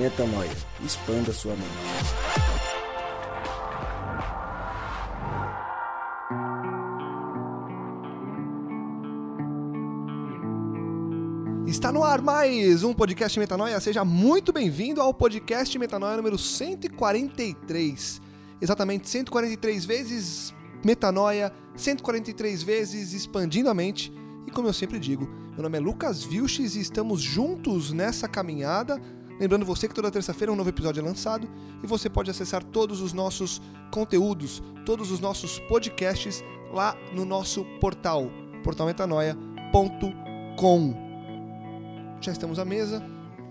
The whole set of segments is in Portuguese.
Metanoia. Expanda sua mente. Está no ar mais um podcast Metanoia. Seja muito bem-vindo ao podcast Metanoia número 143. Exatamente 143 vezes Metanoia, 143 vezes expandindo a mente. E como eu sempre digo, meu nome é Lucas Vilches e estamos juntos nessa caminhada. Lembrando você que toda terça-feira um novo episódio é lançado e você pode acessar todos os nossos conteúdos, todos os nossos podcasts lá no nosso portal, portalmetanoia.com. Já estamos à mesa,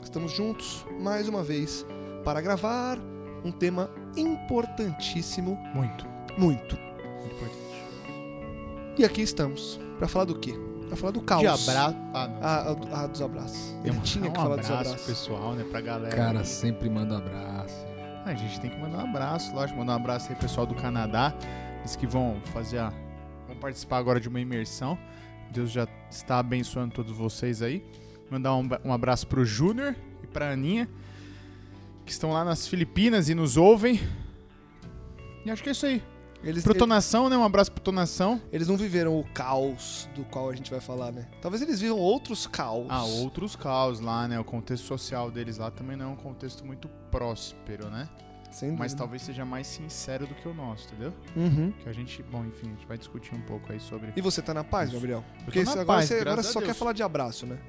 estamos juntos mais uma vez para gravar um tema importantíssimo, Muito. muito. Muito importante. E aqui estamos para falar do quê? Para falar do caos. De abraço. Ah, não. Ah, ah, dos abraços. Ele Tem tinha um que falar dos abraço abraços. pessoal, né? Pra galera. Cara, sempre manda abraço. Ah, a gente tem que mandar um abraço, lógico. Mandar um abraço aí pro pessoal do Canadá. Eles que vão fazer a... Vão participar agora de uma imersão. Deus já está abençoando todos vocês aí. Mandar um, um abraço pro Júnior e pra Aninha. Que estão lá nas Filipinas e nos ouvem. E acho que é isso aí. Eles, Protonação, né? Um abraço pro Tonação. eles não viveram o caos do qual a gente vai falar, né? Talvez eles vivam outros caos. Ah, outros caos lá, né? O contexto social deles lá também não é um contexto muito próspero, né? Sem Mas talvez seja mais sincero do que o nosso, entendeu? Uhum. Que a gente, bom, enfim, a gente vai discutir um pouco aí sobre. E você tá na paz. Gabriel? Porque agora paz, você agora só quer falar de abraço, né?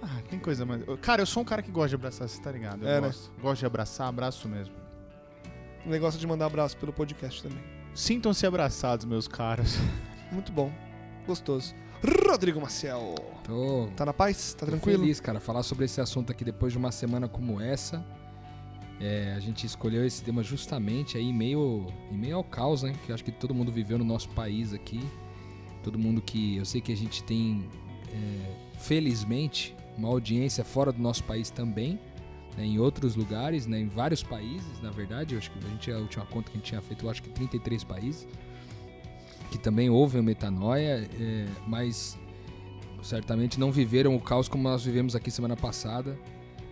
Ah, tem coisa mais. Cara, eu sou um cara que gosta de abraçar, você tá ligado? Eu É, né? gosto. Gosto de abraçar, abraço mesmo. O negócio de mandar abraço pelo podcast também. Sintam-se abraçados, meus caros. Muito bom. Gostoso. Rodrigo Maciel. Tô, Tá na paz? Tá tô tranquilo? feliz, cara, falar sobre esse assunto aqui depois de uma semana como essa. É, a gente escolheu esse tema justamente aí em meio, em meio ao caos, né? Que eu acho que todo mundo viveu no nosso país aqui. Todo mundo que. Eu sei que a gente tem, é, felizmente, uma audiência fora do nosso país também. Né, em outros lugares, né, em vários países, na verdade. Eu acho que a gente a última conta que a gente tinha feito, eu acho que 33 países. Que também ouvem o Metanoia, é, mas certamente não viveram o caos como nós vivemos aqui semana passada,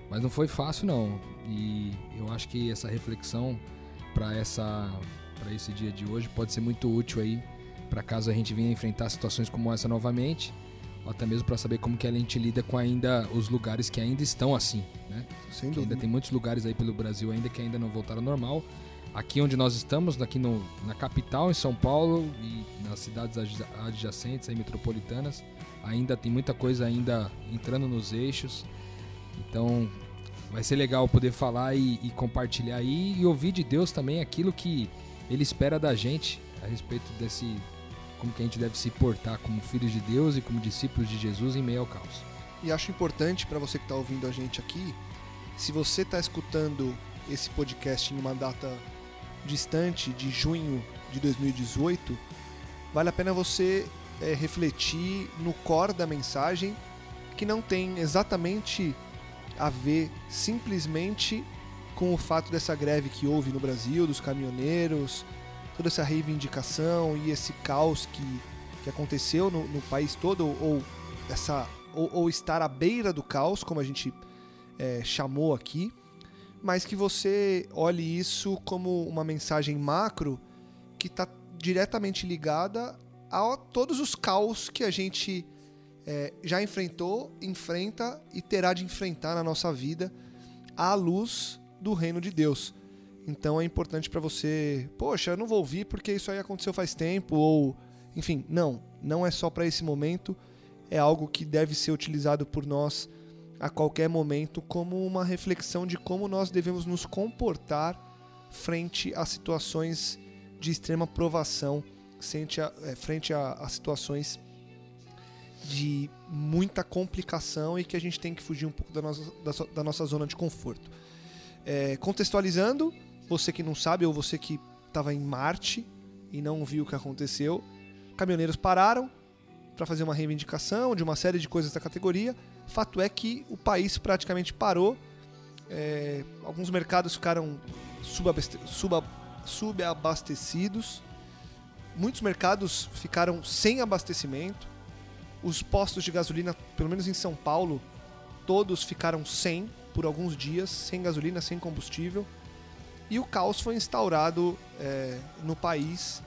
mas não foi fácil não. E eu acho que essa reflexão para essa para esse dia de hoje pode ser muito útil aí para caso a gente venha enfrentar situações como essa novamente, até mesmo para saber como que a gente lida com ainda os lugares que ainda estão assim, né? Sem Que ainda dúvida. tem muitos lugares aí pelo Brasil ainda que ainda não voltaram ao normal. Aqui onde nós estamos, aqui no, na capital, em São Paulo e nas cidades adja- adjacentes, aí, metropolitanas, ainda tem muita coisa ainda entrando nos eixos. Então vai ser legal poder falar e, e compartilhar aí e ouvir de Deus também aquilo que Ele espera da gente a respeito desse como que a gente deve se portar como filhos de Deus e como discípulos de Jesus em meio ao caos. E acho importante para você que está ouvindo a gente aqui, se você está escutando esse podcast em uma data distante de junho de 2018, vale a pena você é, refletir no core da mensagem que não tem exatamente a ver simplesmente com o fato dessa greve que houve no Brasil, dos caminhoneiros, toda essa reivindicação e esse caos que, que aconteceu no, no país todo, ou essa ou, ou estar à beira do caos, como a gente é, chamou aqui, mas que você olhe isso como uma mensagem macro que está diretamente ligada a todos os caos que a gente é, já enfrentou, enfrenta e terá de enfrentar na nossa vida à luz do reino de Deus. Então é importante para você, poxa, eu não vou ouvir porque isso aí aconteceu faz tempo ou, enfim, não, não é só para esse momento é algo que deve ser utilizado por nós a qualquer momento como uma reflexão de como nós devemos nos comportar frente a situações de extrema provação, frente a, é, frente a, a situações de muita complicação e que a gente tem que fugir um pouco da nossa, da, da nossa zona de conforto. É, contextualizando, você que não sabe ou você que estava em Marte e não viu o que aconteceu, caminhoneiros pararam, para fazer uma reivindicação de uma série de coisas da categoria. Fato é que o país praticamente parou. É, alguns mercados ficaram subabaste- suba- subabastecidos. Muitos mercados ficaram sem abastecimento. Os postos de gasolina, pelo menos em São Paulo, todos ficaram sem. por alguns dias, sem gasolina, sem combustível. E o caos foi instaurado é, no país.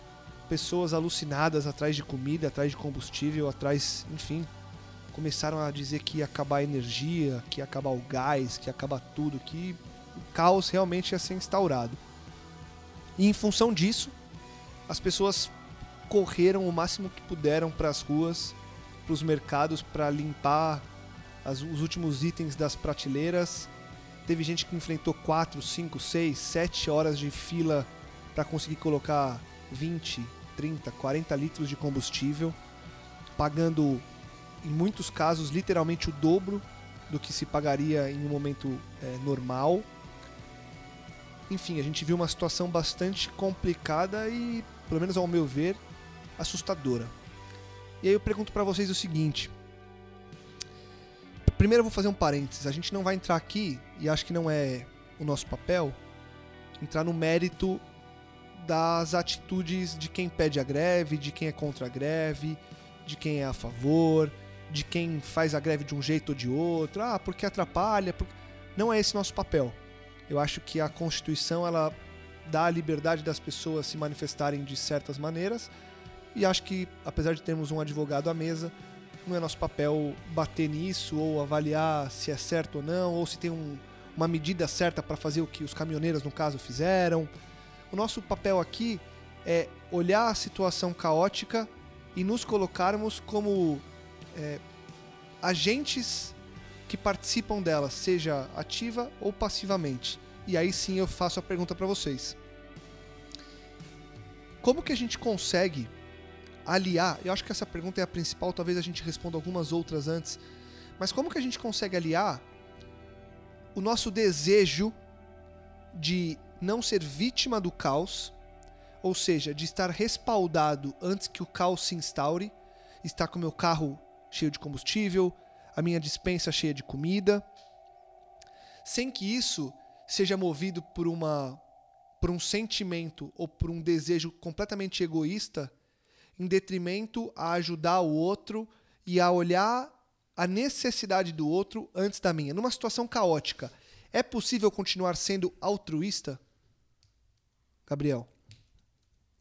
Pessoas alucinadas atrás de comida, atrás de combustível, atrás, enfim, começaram a dizer que ia acabar a energia, que ia acabar o gás, que ia acabar tudo, que o caos realmente ia ser instaurado. E em função disso, as pessoas correram o máximo que puderam para as ruas, para os mercados, para limpar as, os últimos itens das prateleiras. Teve gente que enfrentou 4, 5, 6, 7 horas de fila para conseguir colocar 20, 30, 40 litros de combustível, pagando, em muitos casos, literalmente o dobro do que se pagaria em um momento é, normal. Enfim, a gente viu uma situação bastante complicada e, pelo menos ao meu ver, assustadora. E aí eu pergunto para vocês o seguinte: Primeiro eu vou fazer um parênteses. A gente não vai entrar aqui, e acho que não é o nosso papel, entrar no mérito das atitudes de quem pede a greve, de quem é contra a greve, de quem é a favor, de quem faz a greve de um jeito ou de outro. Ah, porque atrapalha. Não é esse nosso papel. Eu acho que a Constituição ela dá a liberdade das pessoas se manifestarem de certas maneiras. E acho que, apesar de termos um advogado à mesa, não é nosso papel bater nisso ou avaliar se é certo ou não, ou se tem um, uma medida certa para fazer o que os caminhoneiros, no caso, fizeram. O nosso papel aqui é olhar a situação caótica e nos colocarmos como é, agentes que participam dela, seja ativa ou passivamente. E aí sim eu faço a pergunta para vocês. Como que a gente consegue aliar? Eu acho que essa pergunta é a principal, talvez a gente responda algumas outras antes. Mas como que a gente consegue aliar o nosso desejo de não ser vítima do caos, ou seja, de estar respaldado antes que o caos se instaure, estar com o meu carro cheio de combustível, a minha dispensa cheia de comida, sem que isso seja movido por uma por um sentimento ou por um desejo completamente egoísta em detrimento a ajudar o outro e a olhar a necessidade do outro antes da minha. Numa situação caótica, é possível continuar sendo altruísta? Gabriel.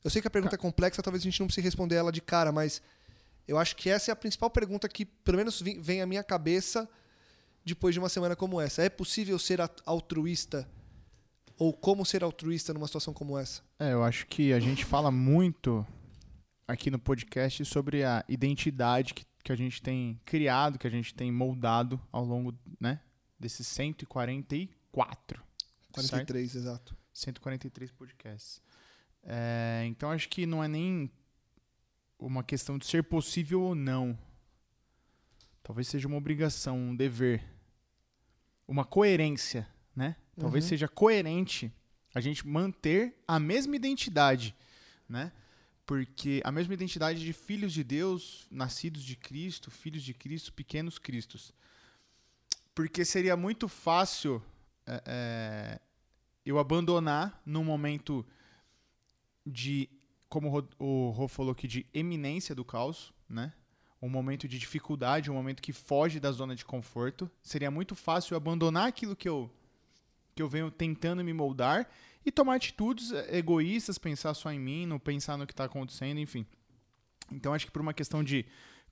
Eu sei que a pergunta é complexa, talvez a gente não precise responder ela de cara, mas eu acho que essa é a principal pergunta que, pelo menos, vem à minha cabeça depois de uma semana como essa. É possível ser altruísta? Ou como ser altruísta numa situação como essa? É, eu acho que a gente fala muito aqui no podcast sobre a identidade que, que a gente tem criado, que a gente tem moldado ao longo né, desses 144. 43, certo? exato. 143 podcasts. É, então acho que não é nem uma questão de ser possível ou não. Talvez seja uma obrigação, um dever. Uma coerência, né? Talvez uhum. seja coerente a gente manter a mesma identidade, né? Porque a mesma identidade de filhos de Deus, nascidos de Cristo, filhos de Cristo, pequenos Cristos. Porque seria muito fácil é, é, eu abandonar num momento de, como o Rô falou aqui, de eminência do caos, né? um momento de dificuldade, um momento que foge da zona de conforto. Seria muito fácil eu abandonar aquilo que eu, que eu venho tentando me moldar e tomar atitudes eh, egoístas, pensar só em mim, não pensar no que está acontecendo, enfim. Então acho que por uma questão de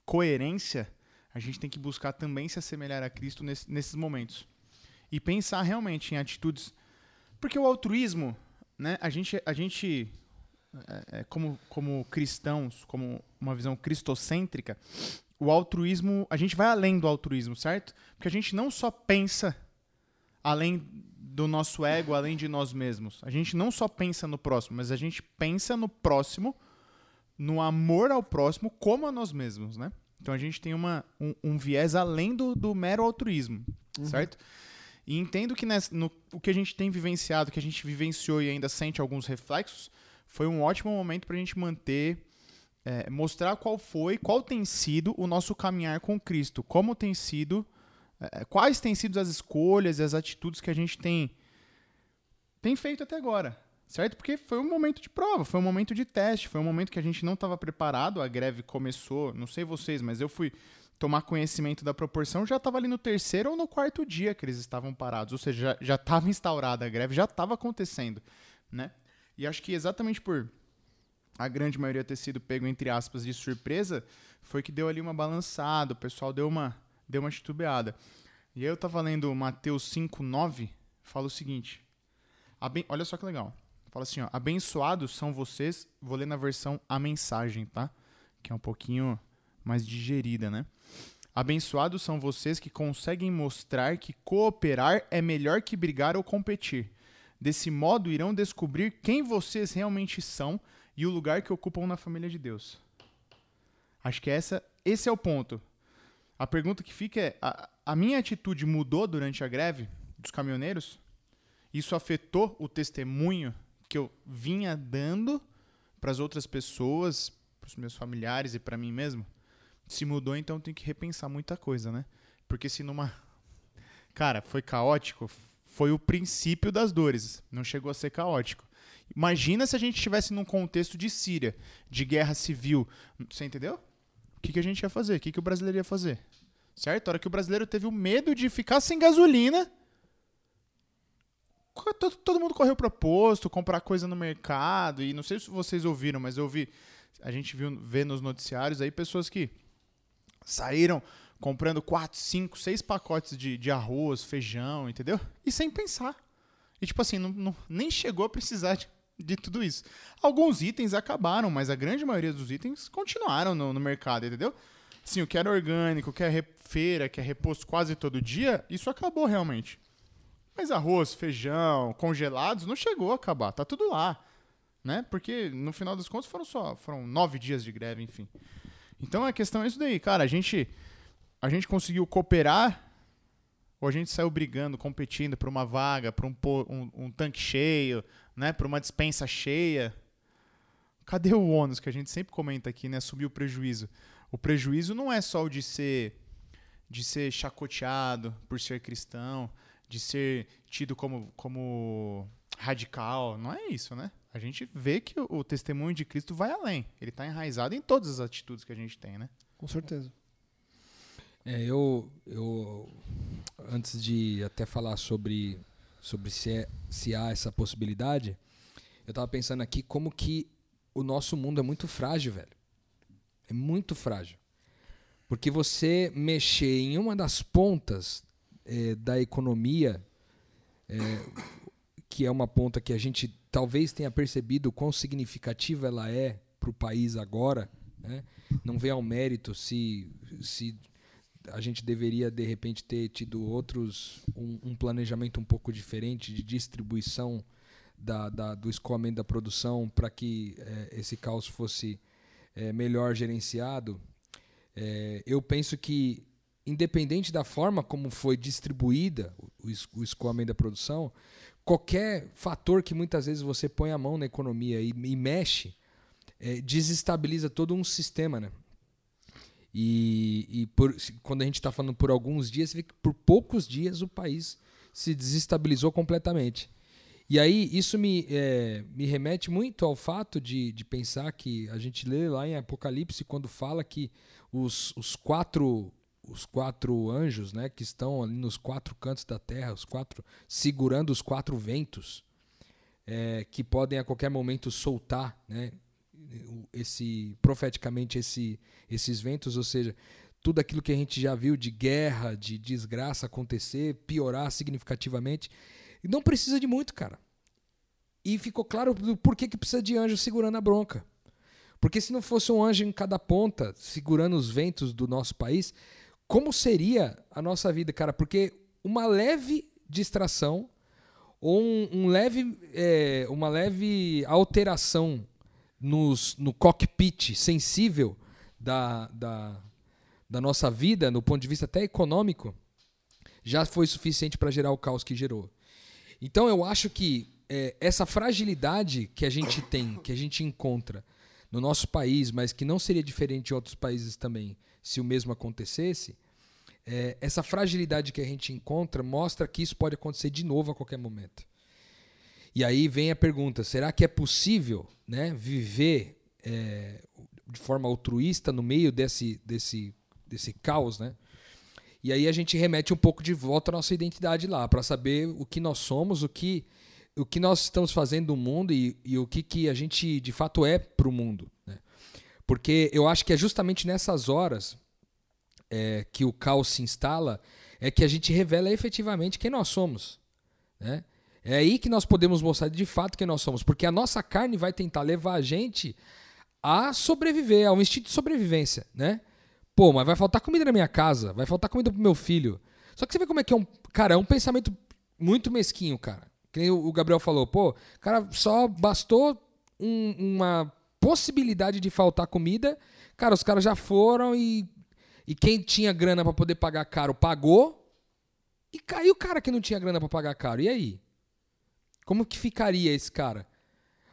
coerência, a gente tem que buscar também se assemelhar a Cristo nesse, nesses momentos. E pensar realmente em atitudes. Porque o altruísmo, né, a gente, a gente é, como, como cristãos, como uma visão cristocêntrica, o altruísmo, a gente vai além do altruísmo, certo? Porque a gente não só pensa além do nosso ego além de nós mesmos. A gente não só pensa no próximo, mas a gente pensa no próximo, no amor ao próximo, como a nós mesmos, né? Então a gente tem uma, um, um viés além do, do mero altruísmo, uhum. certo? E entendo que nessa, no, o que a gente tem vivenciado, que a gente vivenciou e ainda sente alguns reflexos, foi um ótimo momento para a gente manter, é, mostrar qual foi, qual tem sido o nosso caminhar com Cristo, como tem sido quais têm sido as escolhas e as atitudes que a gente tem, tem feito até agora, certo? Porque foi um momento de prova, foi um momento de teste, foi um momento que a gente não estava preparado, a greve começou, não sei vocês, mas eu fui tomar conhecimento da proporção, já estava ali no terceiro ou no quarto dia que eles estavam parados. Ou seja, já estava instaurada a greve, já estava acontecendo. Né? E acho que exatamente por a grande maioria ter sido pego, entre aspas, de surpresa, foi que deu ali uma balançada, o pessoal deu uma, deu uma titubeada. E aí eu estava lendo Mateus 5, 9, fala o seguinte. Olha só que legal. Fala assim, ó, abençoados são vocês, vou ler na versão a mensagem, tá? Que é um pouquinho mais digerida, né? Abençoados são vocês que conseguem mostrar que cooperar é melhor que brigar ou competir. Desse modo irão descobrir quem vocês realmente são e o lugar que ocupam na família de Deus. Acho que essa, esse é o ponto. A pergunta que fica é: a, a minha atitude mudou durante a greve dos caminhoneiros? Isso afetou o testemunho que eu vinha dando para as outras pessoas, para os meus familiares e para mim mesmo? Se mudou, então tem que repensar muita coisa, né? Porque se numa. Cara, foi caótico, foi o princípio das dores, não chegou a ser caótico. Imagina se a gente estivesse num contexto de Síria, de guerra civil. Você entendeu? O que, que a gente ia fazer? O que, que o brasileiro ia fazer? Certo? A hora que o brasileiro teve o medo de ficar sem gasolina, todo, todo mundo correu pro posto, comprar coisa no mercado. E não sei se vocês ouviram, mas eu vi. A gente viu vê nos noticiários aí pessoas que saíram comprando 4, 5, 6 pacotes de, de arroz, feijão, entendeu? E sem pensar. E tipo assim, não, não, nem chegou a precisar de, de tudo isso. Alguns itens acabaram, mas a grande maioria dos itens continuaram no, no mercado, entendeu? Sim, o que era orgânico, o que é feira, que é reposto quase todo dia, isso acabou realmente. Mas arroz, feijão, congelados, não chegou a acabar, tá tudo lá. Né? Porque no final das contas foram só foram nove dias de greve, enfim. Então a questão é isso daí, cara. A gente, a gente conseguiu cooperar ou a gente saiu brigando, competindo por uma vaga, por um, um, um tanque cheio, né, por uma dispensa cheia. Cadê o ônus que a gente sempre comenta aqui, né? Subir o prejuízo. O prejuízo não é só o de ser de ser chacoteado por ser cristão, de ser tido como, como radical. Não é isso, né? A gente vê que o, o testemunho de Cristo vai além. Ele está enraizado em todas as atitudes que a gente tem, né? Com certeza. É, eu, eu antes de até falar sobre sobre se, é, se há essa possibilidade, eu estava pensando aqui como que o nosso mundo é muito frágil, velho. É muito frágil. Porque você mexer em uma das pontas é, da economia, é, que é uma ponta que a gente talvez tenha percebido quão significativa ela é para o país agora, né? não vem ao mérito se, se a gente deveria de repente ter tido outros um, um planejamento um pouco diferente de distribuição da, da do escoamento da produção para que é, esse caos fosse é, melhor gerenciado. É, eu penso que independente da forma como foi distribuída o, o escoamento da produção, qualquer fator que muitas vezes você põe a mão na economia e, e mexe desestabiliza todo um sistema, né? E, e por, quando a gente está falando por alguns dias, você vê que por poucos dias o país se desestabilizou completamente. E aí isso me, é, me remete muito ao fato de, de pensar que a gente lê lá em Apocalipse quando fala que os, os quatro os quatro anjos, né, que estão ali nos quatro cantos da terra, os quatro segurando os quatro ventos, é, que podem a qualquer momento soltar, né, esse profeticamente esse, esses ventos, ou seja, tudo aquilo que a gente já viu de guerra, de desgraça acontecer, piorar significativamente, não precisa de muito, cara. E ficou claro por que, que precisa de anjo segurando a bronca. Porque se não fosse um anjo em cada ponta, segurando os ventos do nosso país, como seria a nossa vida, cara? Porque uma leve distração ou um, um leve, é, uma leve alteração nos, no cockpit sensível da, da, da nossa vida, no ponto de vista até econômico, já foi suficiente para gerar o caos que gerou. Então eu acho que é, essa fragilidade que a gente tem, que a gente encontra no nosso país, mas que não seria diferente em outros países também, se o mesmo acontecesse, é, essa fragilidade que a gente encontra mostra que isso pode acontecer de novo a qualquer momento. E aí vem a pergunta: será que é possível né, viver é, de forma altruísta no meio desse, desse desse caos, né? E aí a gente remete um pouco de volta à nossa identidade lá, para saber o que nós somos, o que, o que nós estamos fazendo no mundo e, e o que, que a gente de fato é para o mundo. Né? Porque eu acho que é justamente nessas horas é, que o caos se instala é que a gente revela efetivamente quem nós somos. Né? É aí que nós podemos mostrar de fato quem nós somos, porque a nossa carne vai tentar levar a gente a sobreviver, a um instinto de sobrevivência, né? Pô, mas vai faltar comida na minha casa, vai faltar comida pro meu filho. Só que você vê como é que é um. Cara, é um pensamento muito mesquinho, cara. Que o Gabriel falou, pô, cara, só bastou um, uma possibilidade de faltar comida. Cara, os caras já foram e. E quem tinha grana para poder pagar caro pagou. E caiu o cara que não tinha grana para pagar caro. E aí? Como que ficaria esse cara?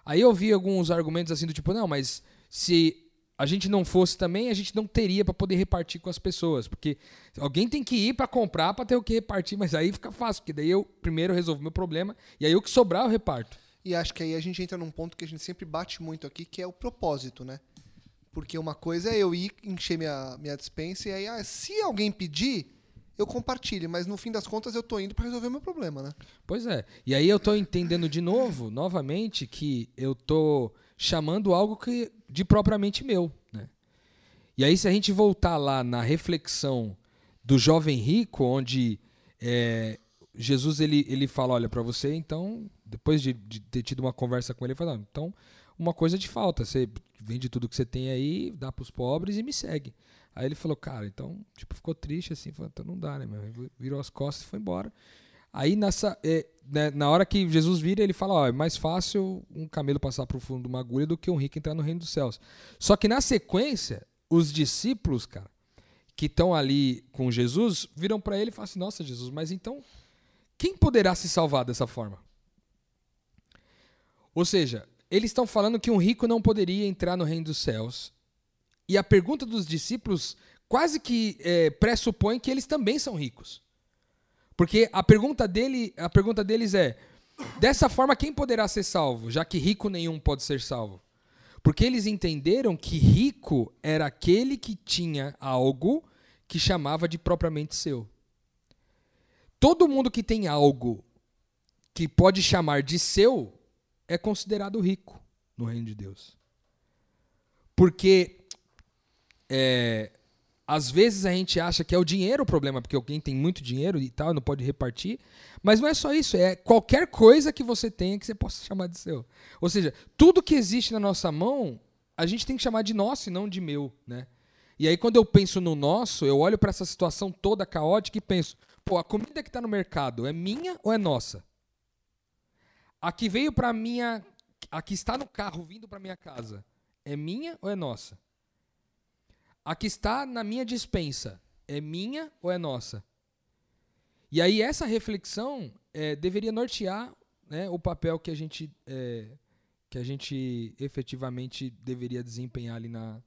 Aí eu vi alguns argumentos assim do tipo, não, mas se a gente não fosse também, a gente não teria para poder repartir com as pessoas, porque alguém tem que ir para comprar para ter o que repartir, mas aí fica fácil, porque daí eu primeiro resolvo meu problema e aí o que sobrar eu reparto. E acho que aí a gente entra num ponto que a gente sempre bate muito aqui, que é o propósito, né? Porque uma coisa é eu ir encher minha, minha dispensa e aí, ah, se alguém pedir, eu compartilho, mas no fim das contas eu tô indo para resolver o meu problema, né? Pois é. E aí eu tô entendendo de novo, novamente, que eu tô chamando algo que de propriamente meu. Né? E aí, se a gente voltar lá na reflexão do jovem rico, onde é, Jesus ele, ele fala: olha, para você, então, depois de, de, ter tido uma conversa com ele, ele fala: então, uma coisa de falta, você vende tudo que você tem aí, dá para os pobres e me segue. Aí ele falou: cara, então, tipo, ficou triste assim, falou, então não dá, né? Virou as costas e foi embora. Aí nessa, é, né, na hora que Jesus vira, ele fala: ó, é mais fácil um camelo passar para o fundo de uma agulha do que um rico entrar no reino dos céus. Só que na sequência, os discípulos, cara, que estão ali com Jesus, viram para ele e falam assim: nossa, Jesus, mas então quem poderá se salvar dessa forma? Ou seja, eles estão falando que um rico não poderia entrar no reino dos céus. E a pergunta dos discípulos quase que é, pressupõe que eles também são ricos. Porque a pergunta, dele, a pergunta deles é: dessa forma, quem poderá ser salvo, já que rico nenhum pode ser salvo? Porque eles entenderam que rico era aquele que tinha algo que chamava de propriamente seu. Todo mundo que tem algo que pode chamar de seu é considerado rico no reino de Deus. Porque é, às vezes a gente acha que é o dinheiro o problema, porque alguém tem muito dinheiro e tal, não pode repartir. Mas não é só isso, é qualquer coisa que você tenha que você possa chamar de seu. Ou seja, tudo que existe na nossa mão, a gente tem que chamar de nosso e não de meu, né? E aí quando eu penso no nosso, eu olho para essa situação toda caótica e penso, pô, a comida que está no mercado é minha ou é nossa? A que veio para minha, a que está no carro vindo para minha casa, é minha ou é nossa? A que está na minha dispensa é minha ou é nossa? E aí essa reflexão é, deveria nortear né, o papel que a gente é, que a gente efetivamente deveria desempenhar ali na,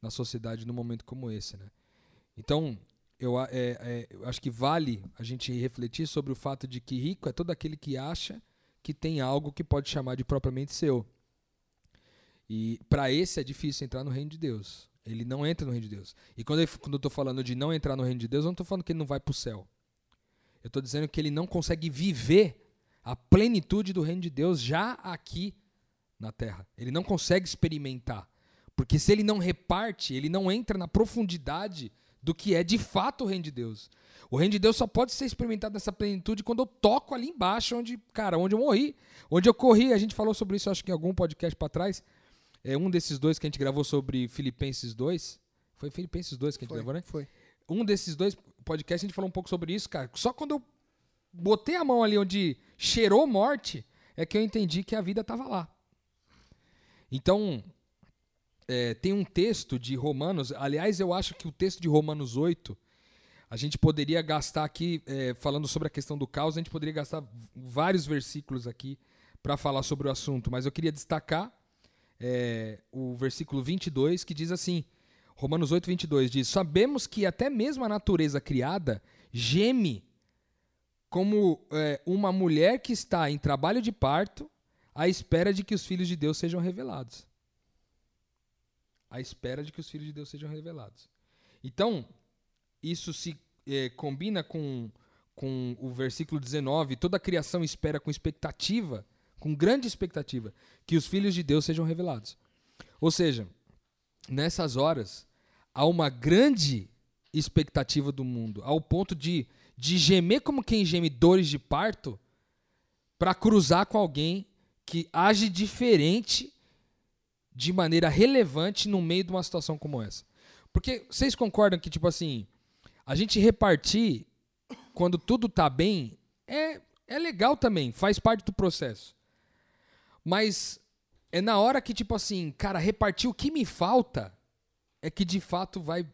na sociedade num momento como esse, né? Então eu, é, é, eu acho que vale a gente refletir sobre o fato de que rico é todo aquele que acha que tem algo que pode chamar de propriamente seu. E para esse é difícil entrar no reino de Deus. Ele não entra no reino de Deus. E quando, quando eu estou falando de não entrar no reino de Deus, eu não estou falando que ele não vai para o céu. Eu estou dizendo que ele não consegue viver a plenitude do reino de Deus já aqui na terra. Ele não consegue experimentar. Porque se ele não reparte, ele não entra na profundidade do que é de fato o reino de Deus. O reino de Deus só pode ser experimentado nessa plenitude quando eu toco ali embaixo, onde, cara, onde eu morri, onde eu corri. A gente falou sobre isso, acho que em algum podcast para trás. É um desses dois que a gente gravou sobre Filipenses 2. Foi Filipenses 2 que a gente Foi, gravou, né? Foi. Um desses dois podcasts a gente falou um pouco sobre isso, cara. Só quando eu botei a mão ali onde cheirou morte, é que eu entendi que a vida estava lá. Então, é, tem um texto de Romanos. Aliás, eu acho que o texto de Romanos 8, a gente poderia gastar aqui, é, falando sobre a questão do caos, a gente poderia gastar vários versículos aqui para falar sobre o assunto. Mas eu queria destacar é, o versículo 22, que diz assim: Romanos 8, 22 diz: Sabemos que até mesmo a natureza criada geme como é, uma mulher que está em trabalho de parto à espera de que os filhos de Deus sejam revelados. À espera de que os filhos de Deus sejam revelados. Então, isso se eh, combina com, com o versículo 19, toda a criação espera com expectativa, com grande expectativa, que os filhos de Deus sejam revelados. Ou seja, nessas horas, há uma grande expectativa do mundo, ao ponto de, de gemer como quem geme dores de parto, para cruzar com alguém que age diferente de maneira relevante no meio de uma situação como essa. Porque vocês concordam que, tipo assim, a gente repartir quando tudo tá bem é, é legal também, faz parte do processo. Mas é na hora que, tipo assim, cara, repartir o que me falta é que de fato vai.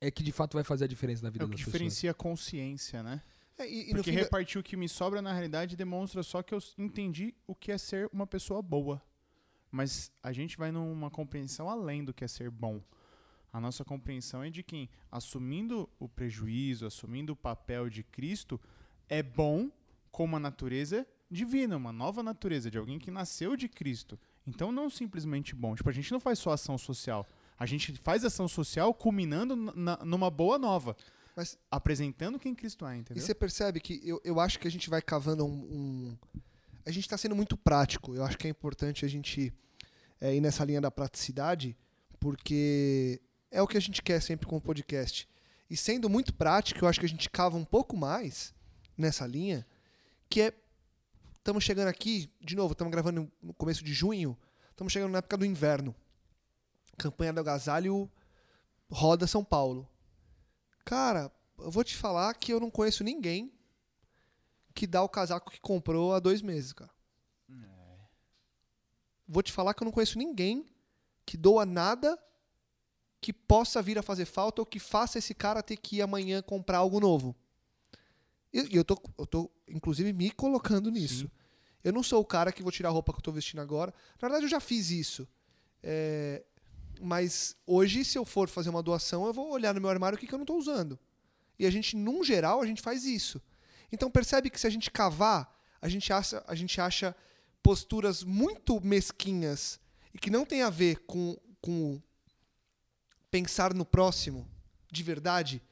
É que de fato vai fazer a diferença na vida É o das que pessoas. diferencia a consciência, né? É, e, e Porque fim da- repartir o que me sobra, na realidade, demonstra só que eu entendi o que é ser uma pessoa boa. Mas a gente vai numa compreensão além do que é ser bom. A nossa compreensão é de quem, assumindo o prejuízo, assumindo o papel de Cristo, é bom com uma natureza divina, uma nova natureza, de alguém que nasceu de Cristo. Então, não simplesmente bom. Tipo, a gente não faz só ação social. A gente faz ação social culminando na- numa boa nova. Mas- apresentando quem Cristo é, E entendeu? você percebe que eu, eu acho que a gente vai cavando um. um- A gente está sendo muito prático. Eu acho que é importante a gente é, ir nessa linha da praticidade, porque é o que a gente quer sempre com o podcast. E sendo muito prático, eu acho que a gente cava um pouco mais nessa linha, que é. Estamos chegando aqui, de novo, estamos gravando no começo de junho, estamos chegando na época do inverno. Campanha do agasalho roda São Paulo. Cara, eu vou te falar que eu não conheço ninguém que dá o casaco que comprou há dois meses, cara. Vou te falar que eu não conheço ninguém que doa nada que possa vir a fazer falta ou que faça esse cara ter que ir amanhã comprar algo novo. E e eu tô, eu tô, inclusive, me colocando nisso. Eu não sou o cara que vou tirar a roupa que eu tô vestindo agora. Na verdade, eu já fiz isso. É, mas hoje, se eu for fazer uma doação, eu vou olhar no meu armário o que, que eu não estou usando. E a gente, num geral, a gente faz isso. Então percebe que se a gente cavar, a gente acha, a gente acha posturas muito mesquinhas e que não tem a ver com, com pensar no próximo de verdade.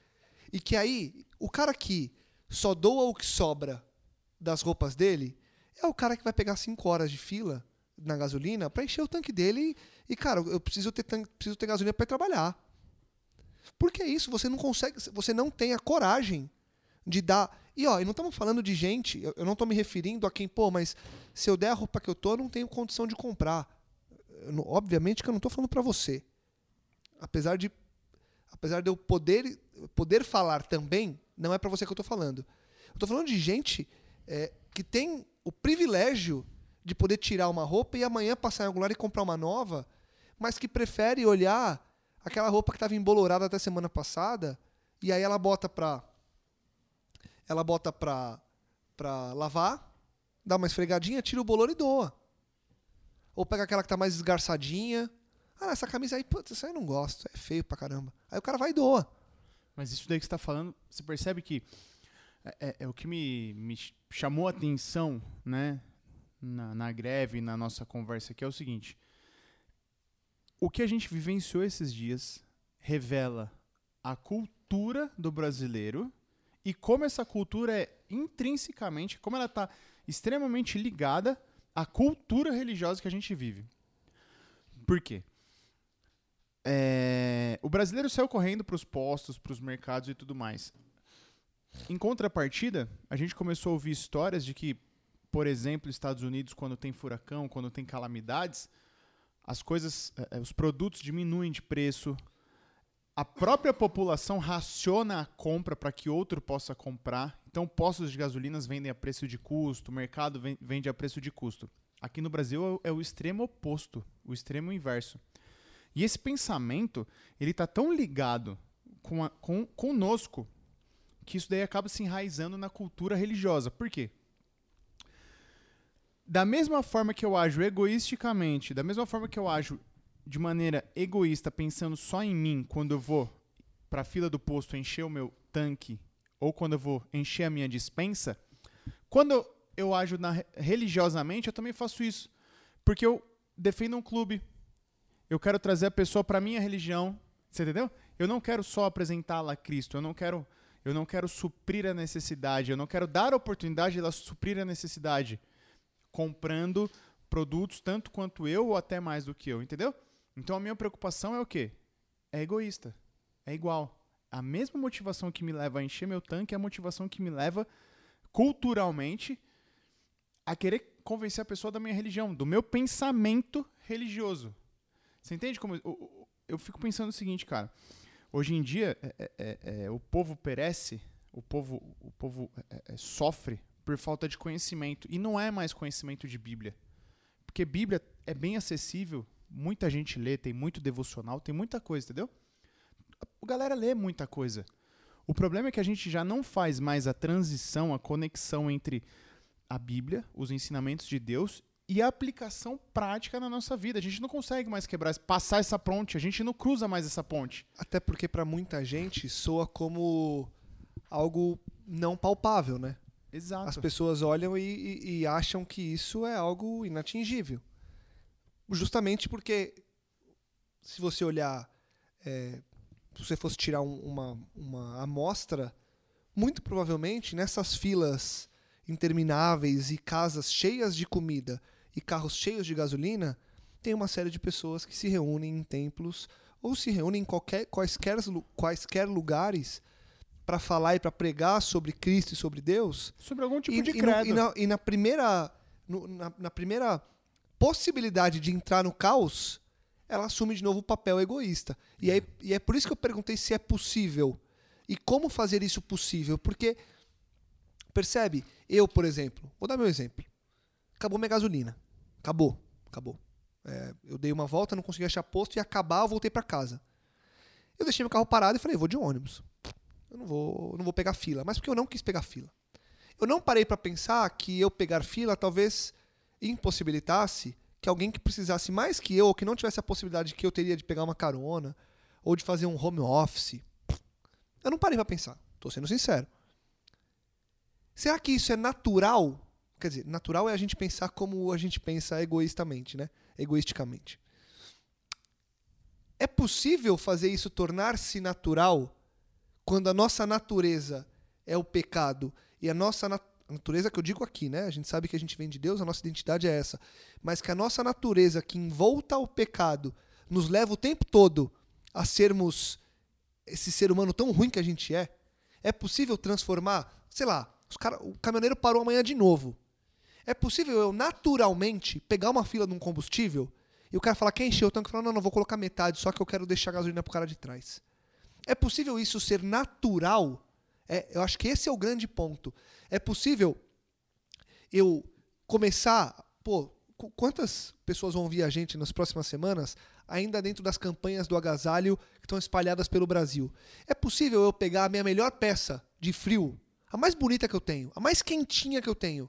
E que aí, o cara que só doa o que sobra das roupas dele é o cara que vai pegar cinco horas de fila na gasolina para encher o tanque dele e, cara, eu preciso ter, tanque, preciso ter gasolina para trabalhar. Porque é isso, você não consegue, você não tem a coragem de dar. E ó, e não estamos falando de gente, eu, eu não estou me referindo a quem, pô, mas se eu der a roupa que eu tô, eu não tenho condição de comprar. Eu obviamente que eu não estou falando para você. Apesar de apesar de eu poder poder falar também, não é para você que eu estou falando. Eu estou falando de gente é, que tem o privilégio de poder tirar uma roupa e amanhã passar em algum lugar e comprar uma nova, mas que prefere olhar aquela roupa que estava embolorada até semana passada e aí ela bota pra ela bota pra, pra lavar, dá uma esfregadinha, tira o bolor e doa. Ou pega aquela que tá mais esgarçadinha. Ah, essa camisa aí, putz, essa aí eu não gosto, é feio pra caramba. Aí o cara vai e doa. Mas isso daí que você está falando, você percebe que é, é- é o que me, me ch- chamou a atenção, né, na, na greve, na nossa conversa aqui, é o seguinte. O que a gente vivenciou esses dias revela a cultura do brasileiro e como essa cultura é intrinsecamente, como ela está extremamente ligada à cultura religiosa que a gente vive. Por quê? É, o brasileiro saiu correndo para os postos, para os mercados e tudo mais. Em contrapartida, a gente começou a ouvir histórias de que, por exemplo, Estados Unidos, quando tem furacão, quando tem calamidades, as coisas, eh, eh, os produtos diminuem de preço. A própria população raciona a compra para que outro possa comprar. Então, postos de gasolinas vendem a preço de custo, o mercado ven- vende a preço de custo. Aqui no Brasil é o- é o extremo oposto, o extremo inverso. E esse pensamento, ele tá tão ligado com, a, com conosco que isso daí acaba se enraizando na cultura religiosa. Por quê? Da mesma forma que eu ajo egoisticamente, da mesma forma que eu ajo de maneira egoísta, pensando só em mim quando eu vou para a fila do posto encher o meu tanque ou quando eu vou encher a minha dispensa, quando eu, eu ajo na- religiosamente, eu também faço isso. Porque eu defendo um clube, eu quero trazer a pessoa para minha religião, você entendeu? Eu não quero só apresentá-la a Cristo, eu não quero eu não quero suprir a necessidade, eu não quero dar a oportunidade de ela suprir a necessidade comprando produtos tanto quanto eu ou até mais do que eu, entendeu? Então a minha preocupação é o quê? É egoísta. É igual. A mesma motivação que me leva a encher meu tanque é a motivação que me leva culturalmente a querer convencer a pessoa da minha religião, do meu pensamento religioso. Você entende como eu, eu, fico pensando o seguinte, cara? Hoje em dia é, é, é, é o povo perece, o povo, o povo é, é, sofre por falta de conhecimento e não é mais conhecimento de Bíblia, porque Bíblia é bem acessível, muita gente lê, tem muito devocional, tem muita coisa, entendeu? A galera lê muita coisa. O problema é que a gente já não faz mais a transição, a conexão entre a Bíblia, os ensinamentos de Deus e a aplicação prática na nossa vida. A gente não consegue mais quebrar, passar essa ponte, a gente não cruza mais essa ponte. Até porque para muita gente soa como algo não palpável, né? Exato. As pessoas olham e, e, e acham que isso é algo inatingível. Justamente porque se você olhar, é, se você fosse tirar um, uma, uma amostra, muito provavelmente nessas filas intermináveis e casas cheias de comida e carros cheios de gasolina, tem uma série de pessoas que se reúnem em templos ou se reúnem em qualquer, quaisquer, quaisquer lugares para falar e para pregar sobre Cristo e sobre Deus. Sobre algum tipo e, de e, credo. no, e, na, e na, primeira, no, na, na primeira possibilidade de entrar no caos, ela assume de novo o papel egoísta. E, aí, e é por isso que eu perguntei se é possível. E como fazer isso possível? Porque, percebe? Eu, por exemplo, vou dar meu exemplo. Acabou minha gasolina. Acabou. Acabou. É, eu dei uma volta, não consegui achar posto e acabar, eu voltei para casa. Eu deixei meu carro parado e falei, vou de ônibus. Eu não vou, não vou pegar fila. Mas porque eu não quis pegar fila. Eu não parei para pensar que eu pegar fila talvez impossibilitasse que alguém que precisasse mais que eu, ou que não tivesse a possibilidade que eu teria de pegar uma carona, ou de fazer um home office. Eu não parei para pensar. Tô sendo sincero. Será que isso é natural? Quer dizer, natural é a gente pensar como a gente pensa egoístamente, né? Egoisticamente. É possível fazer isso tornar-se natural quando a nossa natureza é o pecado e a nossa nat natureza que eu digo aqui, né? A gente sabe que a gente vem de Deus, a nossa identidade é essa, mas que a nossa natureza que envolta ao pecado nos leva o tempo todo a sermos esse ser humano tão ruim que a gente é. É possível transformar, sei lá, cara, o caminhoneiro parou amanhã de novo. É possível eu naturalmente pegar uma fila de um combustível e o cara falar, quer encher o tanque? Eu não, não, vou colocar metade, só que eu quero deixar a gasolina pro cara de trás. É possível isso ser natural? É, eu acho que esse é o grande ponto. É possível eu começar. Pô, quantas pessoas vão ouvir a gente nas próximas semanas, ainda dentro das campanhas do agasalho que estão espalhadas pelo Brasil? É possível eu pegar a minha melhor peça de frio a mais bonita que eu tenho, a mais quentinha que eu tenho,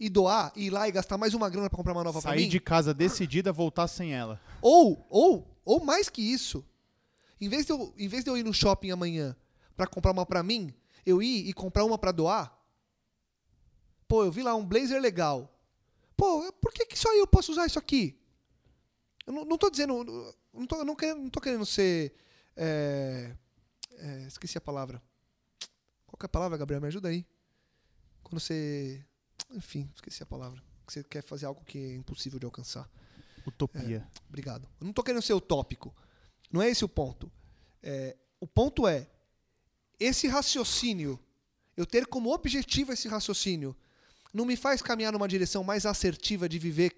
e doar, e ir lá e gastar mais uma grana para comprar uma nova para mim? Sair de casa decidida, voltar sem ela. Ou, ou, ou mais que isso. Em vez de eu, em vez de eu ir no shopping amanhã para comprar uma para mim, eu ir e comprar uma para doar. Pô, eu vi lá um blazer legal. Pô, por que, que só eu posso usar isso aqui? Eu não, não tô dizendo. Não tô, não, quero, não tô querendo ser. É, é, esqueci a palavra. Qual é a palavra, Gabriel? Me ajuda aí. Quando você. Enfim, esqueci a palavra. Que você quer fazer algo que é impossível de alcançar. Utopia. É, obrigado. Eu não estou querendo ser utópico. Não é esse o ponto. É, o ponto é esse raciocínio, eu ter como objetivo esse raciocínio, não me faz caminhar numa direção mais assertiva de viver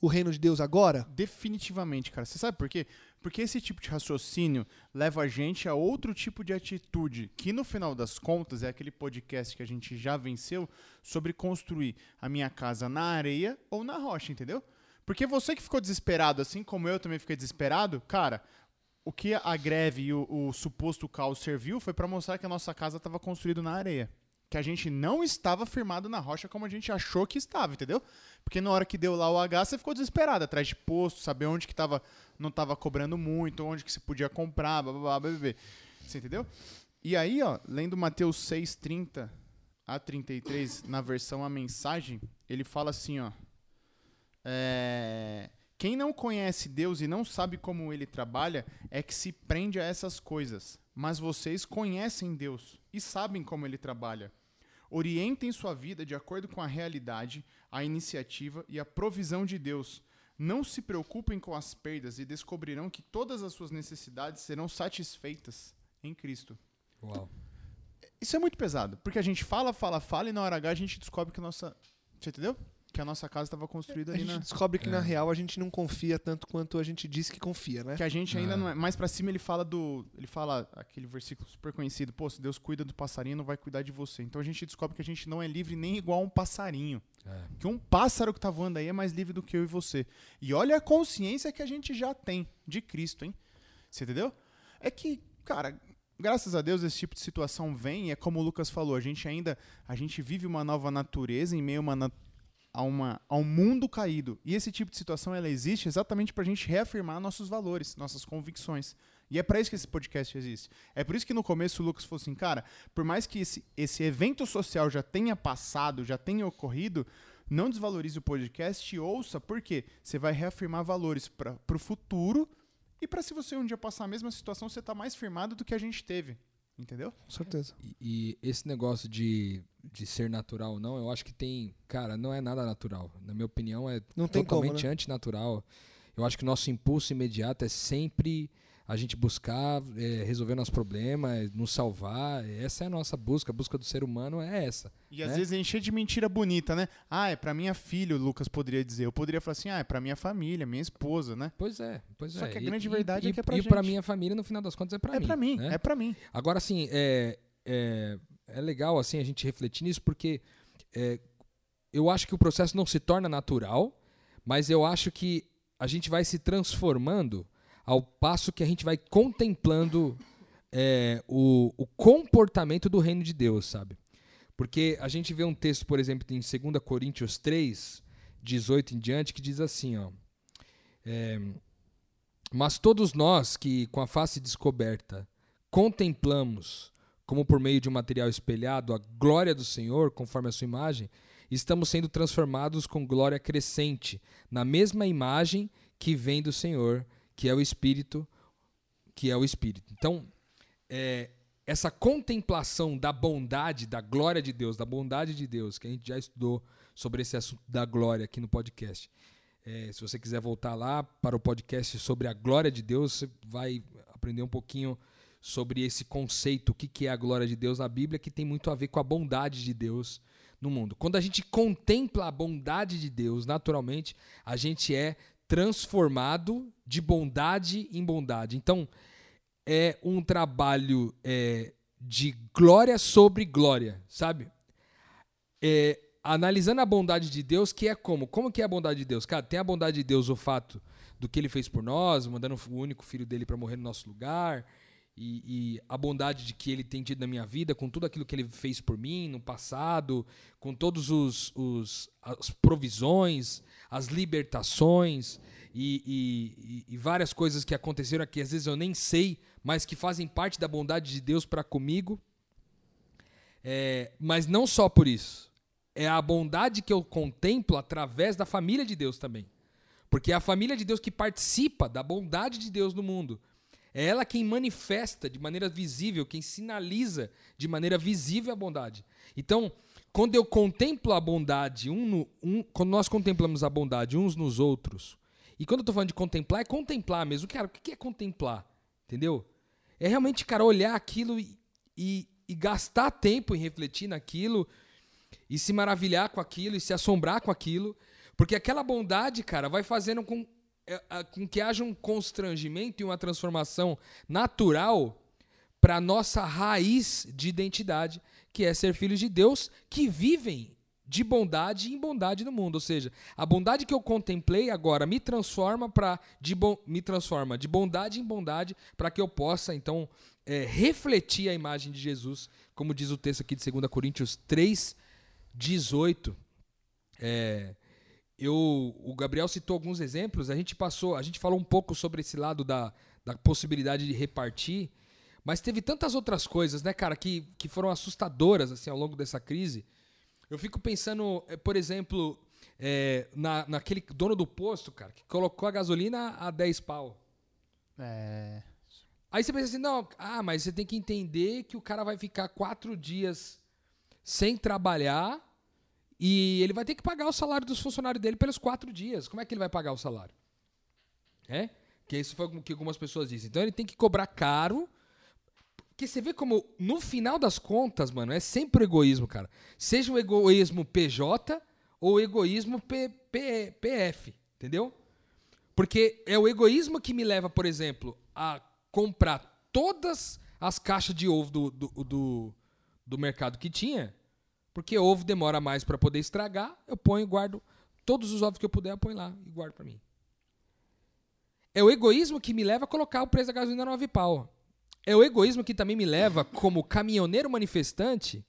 o reino de Deus agora? Definitivamente, cara. Você sabe por quê? Porque esse tipo de raciocínio leva a gente a outro tipo de atitude, que no final das contas é aquele podcast que a gente já venceu sobre construir a minha casa na areia ou na rocha, entendeu? Porque você que ficou desesperado, assim como eu também fiquei desesperado, cara, o que a greve e o, o suposto caos serviu foi para mostrar que a nossa casa estava construída na areia que a gente não estava firmado na rocha como a gente achou que estava, entendeu? Porque na hora que deu lá o H, você ficou desesperado, atrás de posto, saber onde que tava, não estava cobrando muito, onde que se podia comprar, blá, blá, blá, blá, Você entendeu? E aí, ó, lendo Mateus 6, 30 a 33, na versão A Mensagem, ele fala assim, ó. É, Quem não conhece Deus e não sabe como ele trabalha é que se prende a essas coisas. Mas vocês conhecem Deus e sabem como ele trabalha. Orientem sua vida de acordo com a realidade, a iniciativa e a provisão de Deus. Não se preocupem com as perdas e descobrirão que todas as suas necessidades serão satisfeitas em Cristo. Uau. Isso é muito pesado, porque a gente fala, fala, fala e na hora H a gente descobre que a nossa. Você entendeu? Que a nossa casa estava construída A ali gente na. descobre que É. na real a gente não confia tanto quanto a gente diz que confia, né? Que a gente ainda Ah. não é. Mais pra cima ele fala do. Ele fala aquele versículo super conhecido: pô, se Deus cuida do passarinho, não vai cuidar de você. Então a gente descobre que a gente não é livre nem igual a um passarinho. É. Que um pássaro que tá voando aí é mais livre do que eu e você. E olha a consciência que a gente já tem de Cristo, hein? Você entendeu? É que, cara, graças a Deus esse tipo de situação vem, e é como o Lucas falou, a gente ainda, a gente vive uma nova natureza em meio a uma, a uma a um mundo caído. E esse tipo de situação ela existe exatamente pra gente reafirmar nossos valores, nossas convicções. E é pra isso que esse podcast existe. É por isso que no começo o Lucas falou assim, cara, por mais que esse, esse evento social já tenha passado, já tenha ocorrido, não desvalorize o podcast e ouça, porque você vai reafirmar valores para o futuro e para se você um dia passar a mesma situação, você tá mais firmado do que a gente teve. Entendeu? Com certeza. E, e esse negócio de, de ser natural ou não, eu acho que tem. Cara, não é nada natural. Na minha opinião, é Não tem como, totalmente né? antinatural. Eu acho que o nosso impulso imediato é sempre a gente buscar é, resolver nosso problema, é nos salvar. Essa é a nossa busca. A busca do ser humano é essa. E às né? vezes encher de mentira bonita, né? Ah, é pra minha filha, o Lucas poderia dizer. Eu poderia falar assim, ah, é pra minha família, minha esposa, né? Pois é, pois Só é. que a E- grande e- verdade e, é que é pra E pra gente. minha família, no final das contas, é pra é mim. pra mim, né? é pra mim. Agora, assim, é, é, é legal assim a gente refletir nisso, porque é, eu acho que o processo não se torna natural, mas eu acho que a gente vai se transformando ao passo que a gente vai contemplando é, o, o comportamento do reino de Deus, sabe? Porque a gente vê um texto, por exemplo, em 2 Coríntios 3, 18 em diante, que diz assim, ó. é, mas todos nós que, com a face descoberta, contemplamos, como por meio de um material espelhado, a glória do Senhor, conforme a sua imagem, estamos sendo transformados com glória crescente, na mesma imagem que vem do Senhor, que é o Espírito, que é o Espírito. Então, é, essa contemplação da bondade, da glória de Deus, da bondade de Deus, que a gente já estudou sobre esse assunto da glória aqui no podcast. É, se você quiser voltar lá para o podcast sobre a glória de Deus, você vai aprender um pouquinho sobre esse conceito, o que que é a glória de Deus na Bíblia, que tem muito a ver com a bondade de Deus no mundo. Quando a gente contempla a bondade de Deus, naturalmente, a gente é transformado de bondade em bondade. Então, é um trabalho é, de glória sobre glória, sabe? É, analisando a bondade de Deus, que é como? Como que é a bondade de Deus? Cara, tem a bondade de Deus o fato do que ele fez por nós, mandando o único filho dele para morrer no nosso lugar, e, e a bondade de que ele tem tido na minha vida, com tudo aquilo que ele fez por mim no passado, com todos os, os as provisões, as libertações e, e- e- várias coisas que aconteceram aqui, às vezes eu nem sei, mas que fazem parte da bondade de Deus para comigo. É, mas não só por isso. É a bondade que eu contemplo através da família de Deus também. Porque é a família de Deus que participa da bondade de Deus no mundo. É ela quem manifesta de maneira visível, quem sinaliza de maneira visível a bondade. Então, quando eu contemplo a bondade, um no- um- quando nós contemplamos a bondade uns nos outros, e quando eu estou falando de contemplar, é contemplar mesmo. Cara, o que é contemplar? Entendeu? É realmente, cara, olhar aquilo e, e- e gastar tempo em refletir naquilo, e se maravilhar com aquilo, e se assombrar com aquilo, porque aquela bondade, cara, vai fazendo com, com que haja um constrangimento e uma transformação natural para nossa raiz de identidade, que é ser filhos de Deus que vivem de bondade em bondade no mundo, ou seja, a bondade que eu contemplei agora me transforma para de me transforma de bondade em bondade para que eu possa então é, refletir a imagem de Jesus, como diz o texto aqui de 2 Coríntios 3, 18. É, eu, o Gabriel citou alguns exemplos, a gente passou, a gente falou um pouco sobre esse lado da, da possibilidade de repartir, mas teve tantas outras coisas, né, cara, que, que foram assustadoras assim ao longo dessa crise. Eu fico pensando, eh, por exemplo, é, na, naquele dono do posto, cara, que colocou a gasolina a 10 pau. É. Aí você pensa assim, não, ah, mas você tem que entender que o cara vai ficar quatro dias sem trabalhar e ele vai ter que pagar o salário dos funcionários dele pelos quatro dias. Como é que ele vai pagar o salário? É? Que isso foi o que algumas pessoas dizem. Então ele tem que cobrar caro. Porque você vê como, no final das contas, mano, é sempre egoísmo, cara. Seja o egoísmo PJ ou o egoísmo P, P, PF, entendeu? Porque é o egoísmo que me leva, por exemplo, a comprar todas as caixas de ovo do, do, do, do mercado que tinha, porque ovo demora mais para poder estragar, eu ponho e guardo todos os ovos que eu puder, eu ponho lá e guardo para mim. É o egoísmo que me leva a colocar o preço da gasolina no 9 pau. É o egoísmo que também me leva, como caminhoneiro manifestante,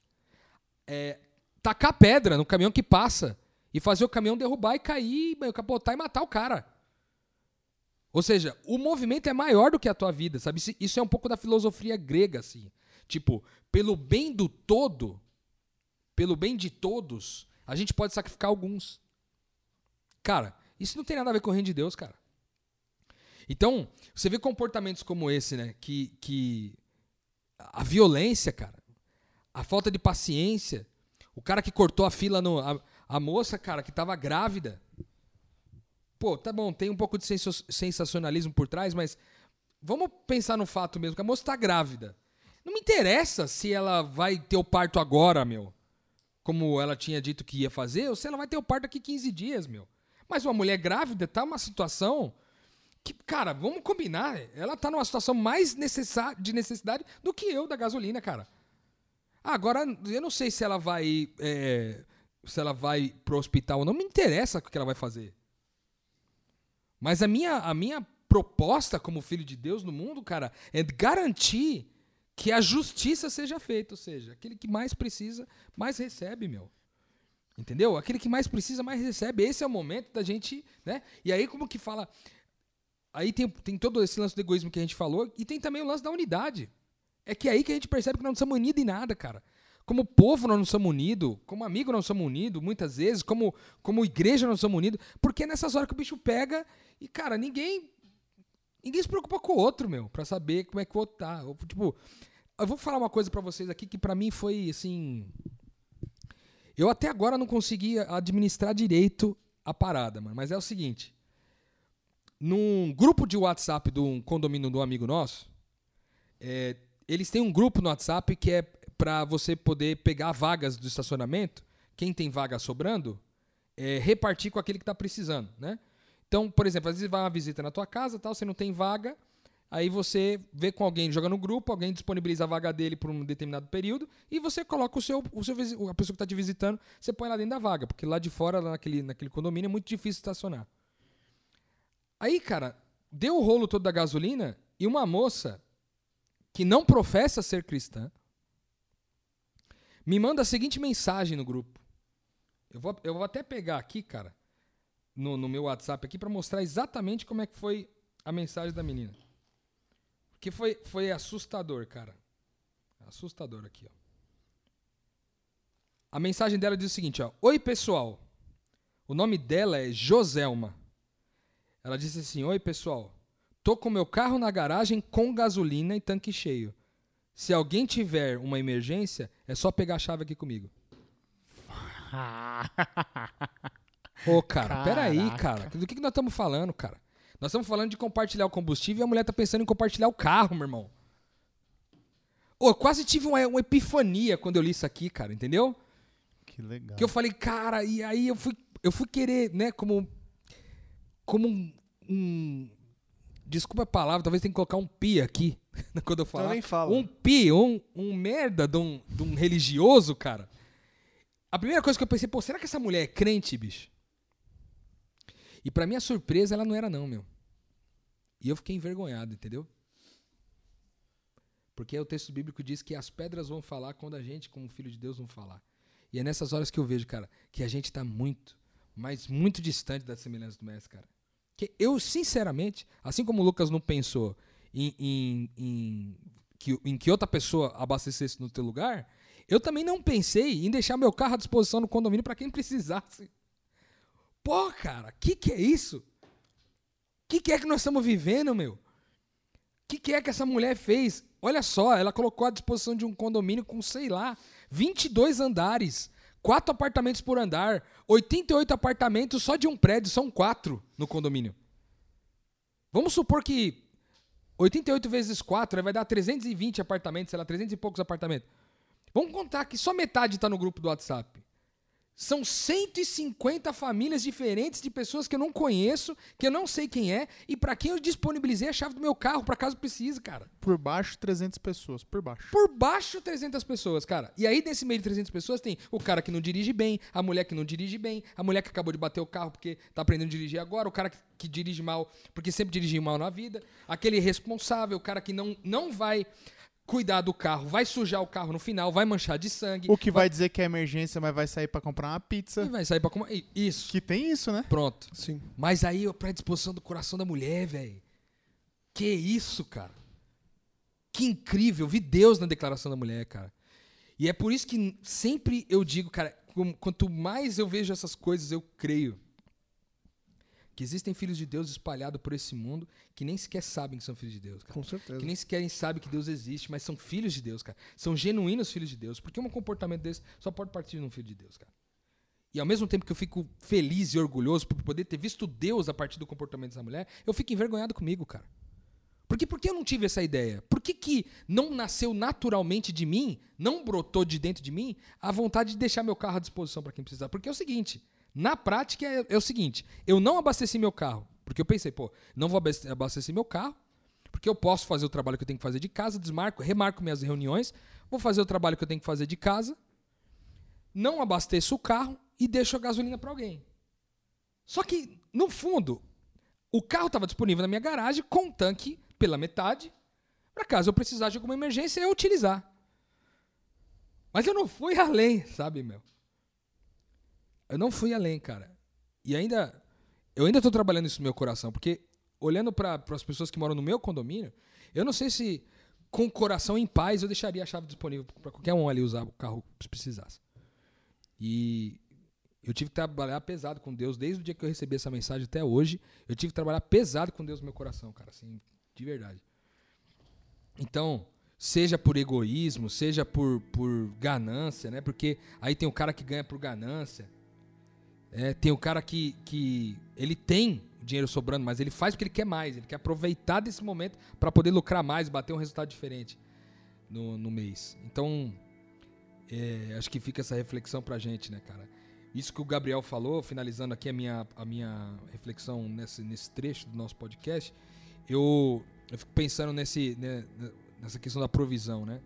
é, tacar pedra no caminhão que passa e fazer o caminhão derrubar e cair, capotar e matar o cara. Ou seja, o movimento é maior do que a tua vida, sabe? Isso é um pouco da filosofia grega, assim. Tipo, pelo bem do todo, pelo bem de todos, a gente pode sacrificar alguns. Cara, isso não tem nada a ver com o reino de Deus, cara. Então, você vê comportamentos como esse, né? Que, que a violência, cara, a falta de paciência, o cara que cortou a fila no. A, a moça, cara, que tava grávida. Pô, tá bom, tem um pouco de sensacionalismo por trás, mas vamos pensar no fato mesmo, que a moça tá grávida. Não me interessa se ela vai ter o parto agora, meu. Como ela tinha dito que ia fazer, ou se ela vai ter o parto daqui 15 dias, meu. Mas uma mulher grávida tá numa situação que, cara, vamos combinar, ela tá numa situação mais de necessidade do que eu da gasolina, cara. Agora, eu não sei se ela vai. É, se ela vai pro hospital ou não, me interessa o que ela vai fazer. Mas a minha, a minha proposta como filho de Deus no mundo, cara, é garantir que a justiça seja feita. Ou seja, aquele que mais precisa, mais recebe, meu. Entendeu? Aquele que mais precisa, mais recebe. Esse é o momento da gente, né? E aí, como que fala. Aí tem, tem todo esse lance do egoísmo que a gente falou, e tem também o lance da unidade. É que é aí que a gente percebe que nós não somos unidos em nada, cara. Como povo nós não somos unidos, como amigo nós não somos unidos, muitas vezes, como, como igreja nós não somos unidos, porque é nessas horas que o bicho pega e, cara, ninguém. Ninguém se preocupa com o outro, meu, pra saber como é que o outro tá. Tipo, eu vou falar uma coisa para vocês aqui que para mim foi assim. Eu até agora não consegui administrar direito a parada, mano. Mas é o seguinte. Num grupo de WhatsApp de um condomínio de um amigo nosso, é, eles têm um grupo no WhatsApp que é para você poder pegar vagas do estacionamento, quem tem vaga sobrando, é, repartir com aquele que está precisando, né? Então, por exemplo, às vezes vai uma visita na tua casa, tal, você não tem vaga, aí você vê com alguém, joga no grupo, alguém disponibiliza a vaga dele por um determinado período e você coloca o seu, o seu a pessoa que está te visitando, você põe lá dentro da vaga, porque lá de fora, lá naquele, naquele condomínio, é muito difícil estacionar. Aí, cara, deu o rolo todo da gasolina e uma moça que não professa ser cristã, me manda a seguinte mensagem no grupo. Eu vou, eu vou até pegar aqui, cara, no, no meu WhatsApp aqui para mostrar exatamente como é que foi a mensagem da menina. Porque foi, foi assustador, cara. Assustador aqui, ó. A mensagem dela diz o seguinte, ó. Oi, pessoal. O nome dela é Joselma. Ela disse assim: Oi, pessoal. Tô com meu carro na garagem com gasolina e tanque cheio. Se alguém tiver uma emergência, é só pegar a chave aqui comigo. Ô, cara, peraí, cara. Do que, que nós estamos falando, cara? Nós estamos falando de compartilhar o combustível e a mulher tá pensando em compartilhar o carro, meu irmão. Ô, eu quase tive uma, uma epifania quando eu li isso aqui, cara, entendeu? Que legal. Que eu falei, cara, e aí eu fui, eu fui querer, né, como. Como um, um Desculpa a palavra, talvez tenha que colocar um pi aqui quando eu falar. Eu nem falo. Um pi, um, um merda de um, de um religioso, cara. A primeira coisa que eu pensei, pô, será que essa mulher é crente, bicho? E para minha surpresa, ela não era não, meu. E eu fiquei envergonhado, entendeu? Porque o texto bíblico diz que as pedras vão falar quando a gente, como filho de Deus, não falar. E é nessas horas que eu vejo, cara, que a gente está muito, mas muito distante da semelhança do mestre, cara. Que eu, sinceramente, assim como o Lucas não pensou em, em, em, que, em que outra pessoa abastecesse no teu lugar, eu também não pensei em deixar meu carro à disposição no condomínio para quem precisasse. Pô, cara, que que é isso? Que que é que nós estamos vivendo, meu? Que que é que essa mulher fez? Olha só, ela colocou à disposição de um condomínio com, sei lá, 22 andares, quatro apartamentos por andar, 88 apartamentos só de um prédio, são quatro no condomínio. Vamos supor que 88 vezes 4 vai dar 320 apartamentos, sei lá, 300 e poucos apartamentos. Vamos contar que só metade está no grupo do WhatsApp. São 150 famílias diferentes de pessoas que eu não conheço, que eu não sei quem é, e para quem eu disponibilizei a chave do meu carro, para caso precise, cara. Por baixo, 300 pessoas. Por baixo. Por baixo, 300 pessoas, cara. E aí, nesse meio de 300 pessoas, tem o cara que não dirige bem, a mulher que não dirige bem, a mulher que acabou de bater o carro porque tá aprendendo a dirigir agora, o cara que, que dirige mal porque sempre dirigiu mal na vida, aquele responsável, o cara que não, não vai cuidar do carro, vai sujar o carro no final, vai manchar de sangue. O que vai dizer que é emergência, mas vai sair pra comprar uma pizza. E vai sair pra comer. Isso. Que tem isso, né? Pronto. Sim. Mas aí, a predisposição do coração da mulher, velho. Que isso, cara. Que incrível. Vi Deus na declaração da mulher, cara. E é por isso que sempre eu digo, cara, quanto mais eu vejo essas coisas, eu creio que existem filhos de Deus espalhados por esse mundo que nem sequer sabem que são filhos de Deus, cara. Com certeza. Que nem sequer sabem que Deus existe, mas são filhos de Deus, cara. São genuínos filhos de Deus. Porque um comportamento desse só pode partir de um filho de Deus, cara. E ao mesmo tempo que eu fico feliz e orgulhoso por poder ter visto Deus a partir do comportamento dessa mulher, eu fico envergonhado comigo, cara. Porque por que eu não tive essa ideia? Por que, que não nasceu naturalmente de mim, não brotou de dentro de mim, a vontade de deixar meu carro à disposição para quem precisar? Porque é o seguinte, na prática é, é o seguinte, eu não abasteci meu carro, porque eu pensei, pô, não vou abastec- abastecer meu carro, porque eu posso fazer o trabalho que eu tenho que fazer de casa, desmarco, remarco minhas reuniões, vou fazer o trabalho que eu tenho que fazer de casa, não abasteço o carro e deixo a gasolina para alguém. Só que, no fundo, o carro estava disponível na minha garagem com um tanque pela metade, para caso eu precisasse de alguma emergência, eu utilizar. Mas eu não fui além, sabe, meu? Eu não fui além, cara. E ainda. Eu ainda tô trabalhando isso no meu coração, porque olhando para as pessoas que moram no meu condomínio, eu não sei se com o coração em paz eu deixaria a chave disponível para qualquer um ali usar o carro se precisasse. E eu tive que trabalhar pesado com Deus desde o dia que eu recebi essa mensagem até hoje. Eu tive que trabalhar pesado com Deus no meu coração, cara, assim, de verdade. Então, seja por egoísmo, seja por, por ganância, né? Porque aí tem o cara que ganha por ganância. É, tem o cara que, que ele tem dinheiro sobrando, mas ele faz porque ele quer mais. Ele quer aproveitar desse momento para poder lucrar mais, bater um resultado diferente no, no mês. Então, é, acho que fica essa reflexão pra gente, né, cara? Isso que o Gabriel falou, finalizando aqui a minha, a minha reflexão nesse, nesse trecho do nosso podcast, eu, eu fico pensando nesse, né, nessa questão da provisão, né?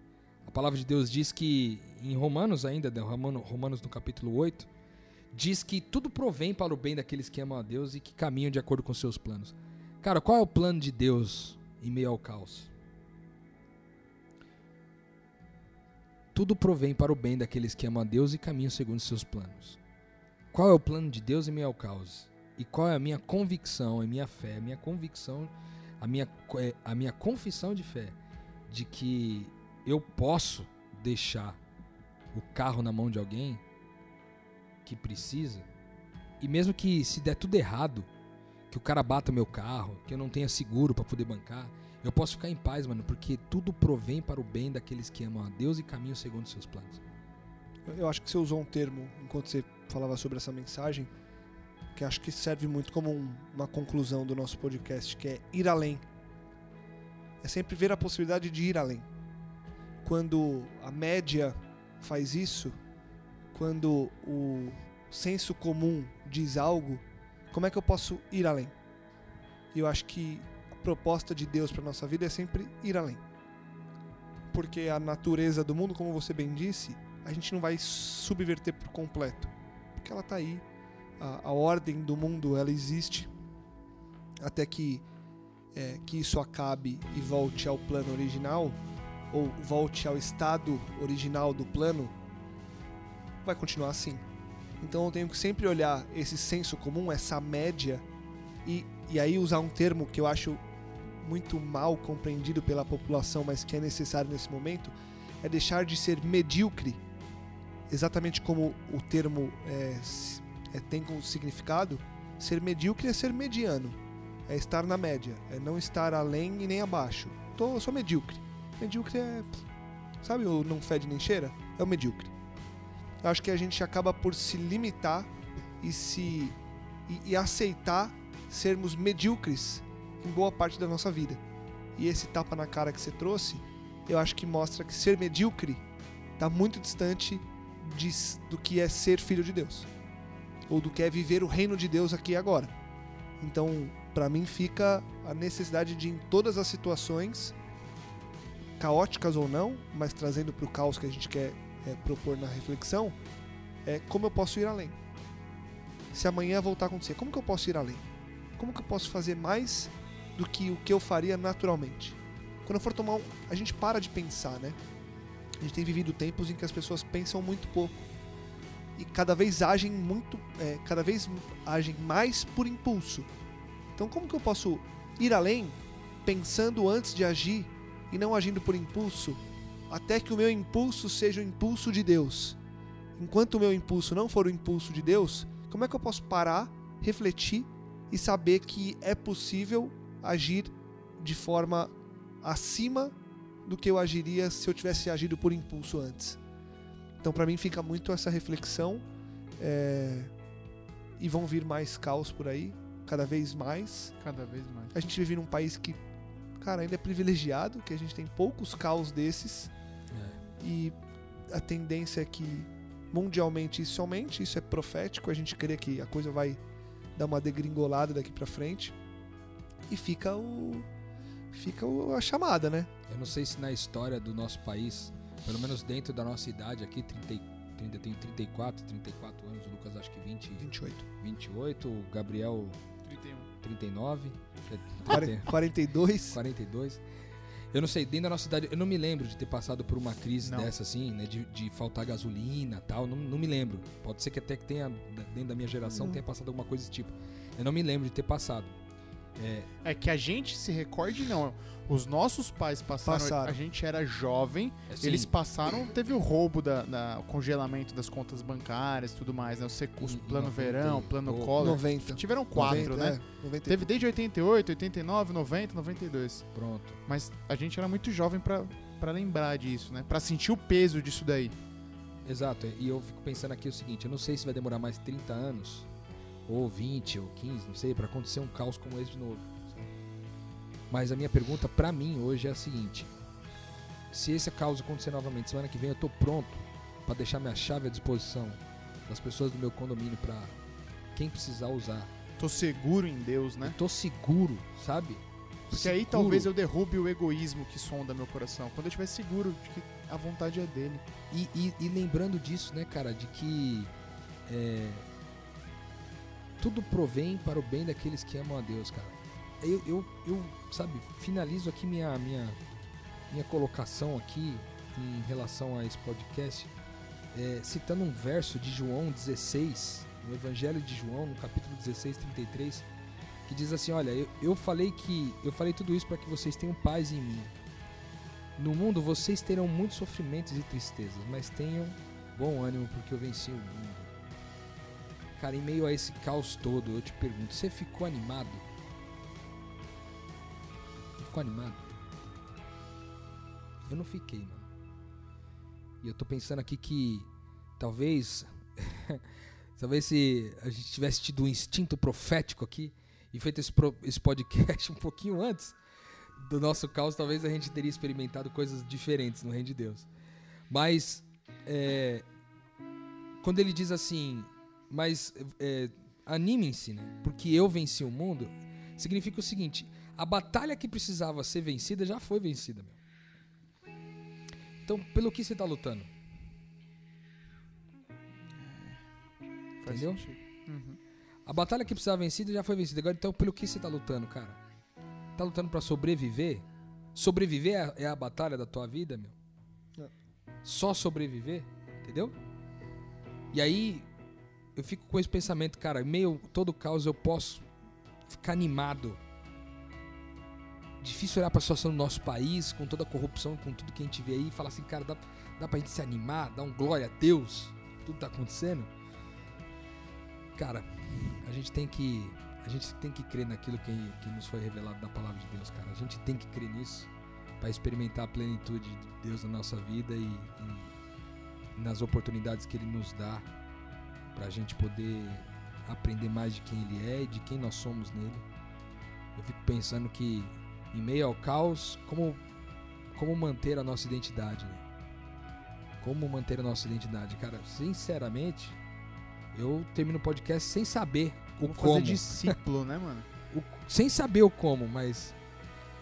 A palavra de Deus diz que, em Romanos ainda, né, Romano- Romanos no capítulo 8, diz que tudo provém para o bem daqueles que amam a Deus e que caminham de acordo com seus planos. Cara, qual é o plano de Deus em meio ao caos? Tudo provém para o bem daqueles que amam a Deus e caminham segundo seus planos. Qual é o plano de Deus em meio ao caos? E qual é a minha convicção, a minha fé, a minha convicção, a minha, é, a minha confissão de fé de que eu posso deixar o carro na mão de alguém que precisa e mesmo que se der tudo errado, que o cara bata meu carro, que eu não tenha seguro para poder bancar, eu posso ficar em paz, mano, porque tudo provém para o bem daqueles que amam a Deus e caminham segundo seus planos. Eu- acho que você usou um termo enquanto você falava sobre essa mensagem, que acho que serve muito como um- uma conclusão do nosso podcast, que é ir além. É sempre ver a possibilidade de ir além. Quando a média faz isso, quando o senso comum diz algo, como é que eu posso ir além? E eu acho que a proposta de Deus para nossa vida é sempre ir além. Porque a natureza do mundo, como você bem disse, a gente não vai subverter por completo. Porque ela está aí. A, a ordem do mundo, ela existe até que, é, que isso acabe e volte ao plano original, ou volte ao estado original do plano, vai continuar assim. Então eu tenho que sempre olhar esse senso comum, essa média, e, e aí usar um termo que eu acho muito mal compreendido pela população, mas que é necessário nesse momento, é deixar de ser medíocre, exatamente como o termo é, é, tem como significado, Ser medíocre é ser mediano. É estar na média. É não estar além e nem abaixo. Tô, eu sou medíocre. Medíocre é. Sabe o não fede nem cheira? É o medíocre. Eu acho que a gente acaba por se limitar e se. e, e aceitar sermos medíocres em boa parte da nossa vida. E esse tapa na cara que você trouxe, eu acho que mostra que ser medíocre está muito distante de, do que é ser filho de Deus. Ou do que é viver o reino de Deus aqui e agora. Então, para mim fica a necessidade de em todas as situações caóticas ou não, mas trazendo para o caos que a gente quer é, propor na reflexão, é como eu posso ir além. Se amanhã voltar a acontecer, como que eu posso ir além? Como que eu posso fazer mais do que o que eu faria naturalmente? Quando eu for tomar um, a gente para de pensar, né? A gente tem vivido tempos em que as pessoas pensam muito pouco e cada vez agem muito, é, cada vez agem mais por impulso. Então, como que eu posso ir além pensando antes de agir e não agindo por impulso, até que o meu impulso seja o impulso de Deus? Enquanto o meu impulso não for o impulso de Deus, como é que eu posso parar, refletir e saber que é possível agir de forma acima do que eu agiria se eu tivesse agido por impulso antes? Então, para mim, fica muito essa reflexão. É... E vão vir mais caos por aí, cada vez mais. Cada vez mais. A gente vive num país que, cara, ainda é privilegiado, que a gente tem poucos caos desses. É. E a tendência é que mundialmente isso aumente, isso é profético, a gente crê que a coisa vai dar uma degringolada daqui para frente. E fica o fica o, a chamada, né? Eu não sei se na história do nosso país, pelo menos dentro da nossa idade aqui, 30, 30, tenho 34, 34 anos, o Lucas acho que 20, 28. 28, o Gabriel 31. 39, Quare- 42. 42. Eu não sei, dentro da nossa cidade, eu não me lembro de ter passado por uma crise Não. dessa assim, né? De, de faltar gasolina tal. Não, não me lembro. Pode ser que até que tenha, dentro da minha geração, Hum. tenha passado alguma coisa desse tipo. Eu não me lembro de ter passado. É, É que a gente se recorde, não. Os nossos pais passaram, Passaram. a gente era jovem, assim, eles passaram, teve o roubo da, da- o congelamento das contas bancárias e tudo mais, né? O, secu, Em- em plano 90 verão, plano. Collor. 90. Tiveram quatro, 90, né? É, 90. Teve desde 88, 89, 90, 92. Pronto. Mas a gente era muito jovem pra, pra lembrar disso, né? Pra sentir o peso disso daí. Exato. E eu fico pensando aqui o seguinte: eu não sei se vai demorar mais 30 anos, ou 20, ou 15, não sei, pra acontecer um caos como esse de novo. Mas a minha pergunta pra mim hoje é a seguinte: se esse caos acontecer novamente semana que vem, eu tô pronto pra deixar minha chave à disposição das pessoas do meu condomínio pra quem precisar usar. Tô seguro em Deus, né? Eu tô seguro, sabe? Porque aí Seguro. talvez eu derrube o egoísmo que sonda meu coração. Quando eu estiver seguro de que a vontade é dele. E, e- e lembrando disso, né, cara, de que é, tudo provém para o bem daqueles que amam a Deus, cara. Eu, eu, eu, sabe, finalizo aqui minha, minha, minha colocação aqui em relação a esse podcast, é, citando um verso de João 16, no Evangelho de João, no capítulo 16, 33, que diz assim, olha, eu, eu falei que eu falei tudo isso para que vocês tenham paz em mim. No mundo vocês terão muitos sofrimentos e tristezas, mas tenham bom ânimo porque eu venci o mundo. Cara, em meio a esse caos todo, eu te pergunto, você ficou animado? Ficou animado? Eu não fiquei, mano. E eu tô pensando aqui que talvez talvez se a gente tivesse tido um instinto profético aqui e feito esse, pro- esse podcast um pouquinho antes, do nosso caos, talvez a gente teria experimentado coisas diferentes no reino de Deus. Mas é, quando ele diz assim, mas é, animem-se, né? Porque eu venci o mundo, significa o seguinte: a batalha que precisava ser vencida já foi vencida, meu. Então, pelo que você tá lutando? Faz Entendeu? Uhum. A batalha que precisava vencida já foi vencida. Agora, então, pelo que você tá lutando, cara? Tá lutando pra sobreviver? Sobreviver é a, é a batalha da tua vida, meu? É. Só sobreviver? Entendeu? E aí, eu fico com esse pensamento, cara, meio a todo caos eu posso ficar animado. Difícil olhar pra situação do nosso país, com toda a corrupção, com tudo que a gente vê aí, e falar assim, cara, dá, dá pra gente se animar, dar um glória a Deus, tudo tá acontecendo. Cara, a gente tem que. A gente tem que crer naquilo que, que nos foi revelado da palavra de Deus, cara. A gente tem que crer nisso para experimentar a plenitude de Deus na nossa vida e, e nas oportunidades que Ele nos dá para a gente poder aprender mais de quem Ele é e de quem nós somos nele. Eu fico pensando que em meio ao caos, como, como manter a nossa identidade, né? Como manter a nossa identidade, cara? Sinceramente, eu termino o podcast sem saber o como. fazer discípulo, né, mano? O- sem saber o como, mas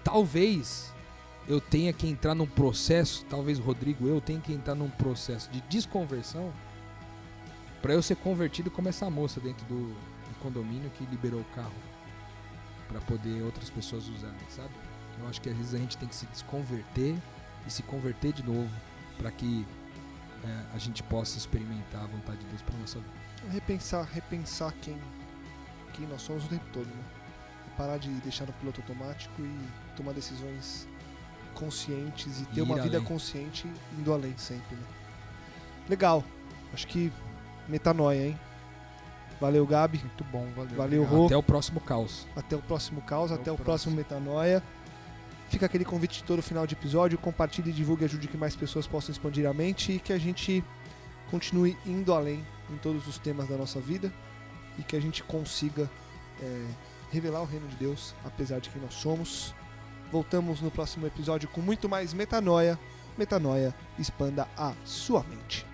talvez eu tenha que entrar num processo, talvez Rodrigo, eu tenha que entrar num processo de desconversão para eu ser convertido como essa moça dentro do, do condomínio que liberou o carro para poder outras pessoas usarem, sabe? Eu acho que às vezes a gente tem que se desconverter e se converter de novo para que é, a gente possa experimentar a vontade de Deus para nossa vida. Repensar, repensar quem, quem nós somos o tempo todo, né? Parar de deixar no piloto automático e tomar decisões conscientes e ter E uma vida além. consciente indo além sempre, né? Legal. Acho que metanoia, hein? Valeu, Gabi. Muito bom, valeu. Valeu. Rô. Até o próximo caos. Até o próximo caos, até, Até o o próximo Metanoia. Fica aquele convite de todo final de episódio. Compartilhe, divulgue, ajude que mais pessoas possam expandir a mente e que a gente continue indo além em todos os temas da nossa vida e que a gente consiga é, revelar o reino de Deus, apesar de quem nós somos. Voltamos no próximo episódio com muito mais metanoia. Metanoia, expanda a sua mente.